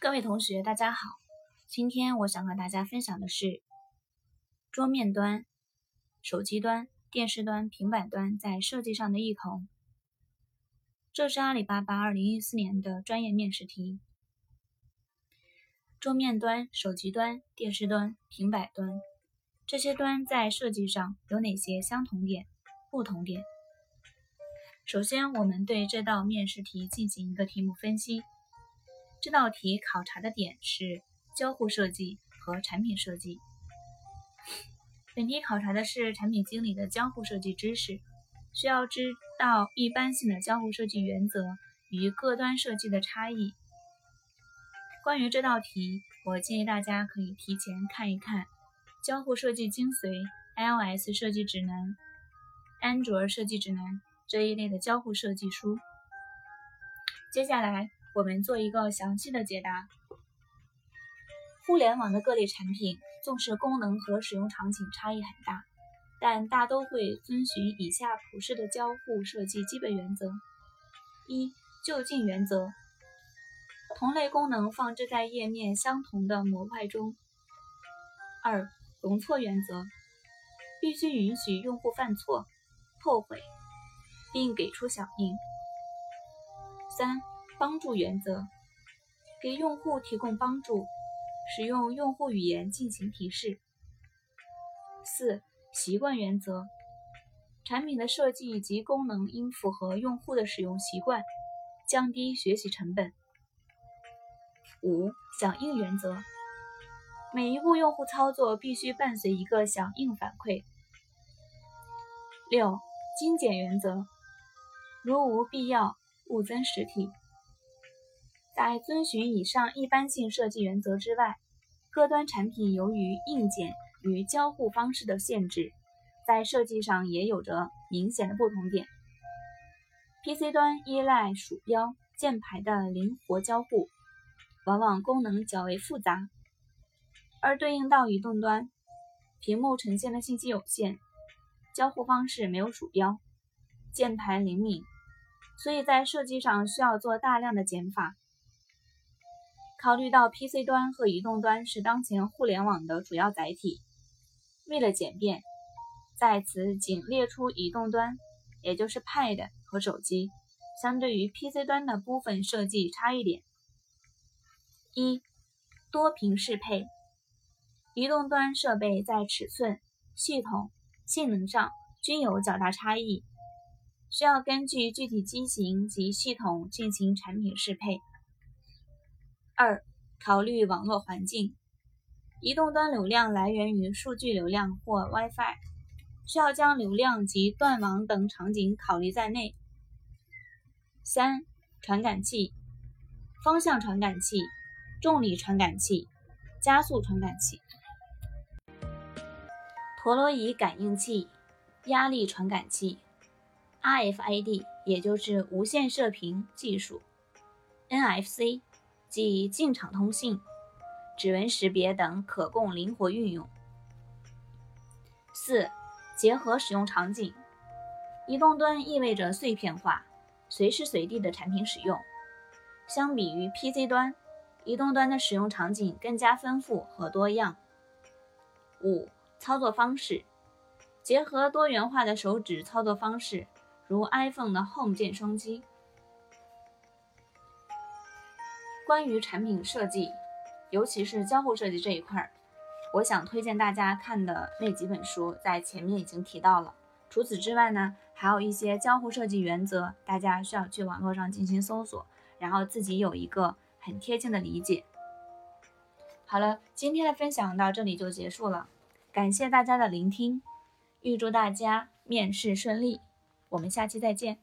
各位同学，大家好。今天我想和大家分享的是桌面端、手机端、电视端、平板端在设计上的异同。这是阿里巴巴2014年的专业面试题。桌面端、手机端、电视端、平板端这些端在设计上有哪些相同点、不同点？首先，我们对这道面试题进行一个题目分析。这道题考察的点是交互设计和产品设计。本题考察的是产品经理的交互设计知识，需要知道一般性的交互设计原则与各端设计的差异。关于这道题，我建议大家可以提前看一看《交互设计精髓》、iOS 设计指南、安卓设计指南这一类的交互设计书。接下来。我们做一个详细的解答。互联网的各类产品，纵使功能和使用场景差异很大，但大都会遵循以下普世的交互设计基本原则：一、就近原则，同类功能放置在页面相同的模块中；二、容错原则，必须允许用户犯错、后悔，并给出响应；三。帮助原则，给用户提供帮助，使用用户语言进行提示。四、习惯原则，产品的设计及功能应符合用户的使用习惯，降低学习成本。五、响应原则，每一步用户操作必须伴随一个响应反馈。六、精简原则，如无必要，勿增实体。在遵循以上一般性设计原则之外，各端产品由于硬件与交互方式的限制，在设计上也有着明显的不同点。PC 端依赖鼠标、键盘的灵活交互，往往功能较为复杂；而对应到移动端，屏幕呈现的信息有限，交互方式没有鼠标、键盘灵敏，所以在设计上需要做大量的减法。考虑到 PC 端和移动端是当前互联网的主要载体，为了简便，在此仅列出移动端，也就是 Pad 和手机，相对于 PC 端的部分设计差异点。一、多屏适配，移动端设备在尺寸、系统、性能上均有较大差异，需要根据具体机型及系统进行产品适配。二、考虑网络环境，移动端流量来源于数据流量或 WiFi，需要将流量及断网等场景考虑在内。三、传感器，方向传感器、重力传感器、加速传感器、陀螺仪感应器、压力传感器、RFID，也就是无线射频技术、NFC。即进场通信、指纹识别等可供灵活运用。四、结合使用场景，移动端意味着碎片化、随时随地的产品使用，相比于 PC 端，移动端的使用场景更加丰富和多样。五、操作方式，结合多元化的手指操作方式，如 iPhone 的 Home 键双击。关于产品设计，尤其是交互设计这一块儿，我想推荐大家看的那几本书，在前面已经提到了。除此之外呢，还有一些交互设计原则，大家需要去网络上进行搜索，然后自己有一个很贴近的理解。好了，今天的分享到这里就结束了，感谢大家的聆听，预祝大家面试顺利，我们下期再见。